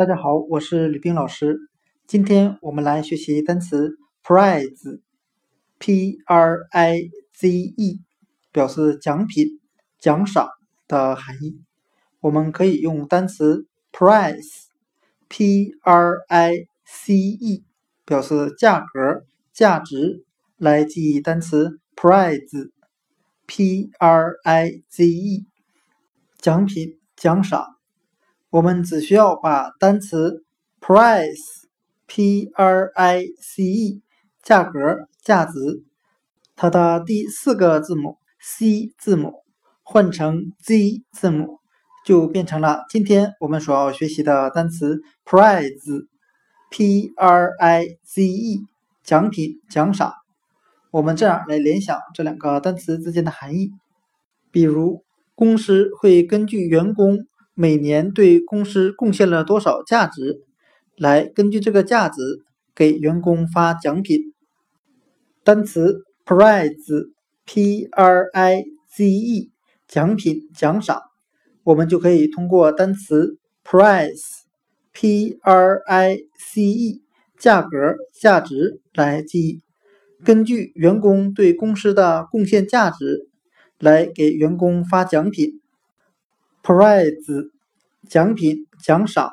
大家好，我是吕冰老师。今天我们来学习单词 prize，p r i z e，表示奖品、奖赏的含义。我们可以用单词 price，p r i c e，表示价格、价值，来记忆单词 prize，p r i z e，奖品、奖赏。我们只需要把单词 price，p r i c e，价格、价值，它的第四个字母 c 字母换成 z 字母，就变成了今天我们所要学习的单词 prize，p r i z e，奖品、奖赏。我们这样来联想这两个单词之间的含义，比如公司会根据员工。每年对公司贡献了多少价值，来根据这个价值给员工发奖品。单词 prize，p r i z e，奖品、奖赏，我们就可以通过单词 price，p r i c e，价格、价值来记忆。根据员工对公司的贡献价值，来给员工发奖品。prize，奖品、奖赏。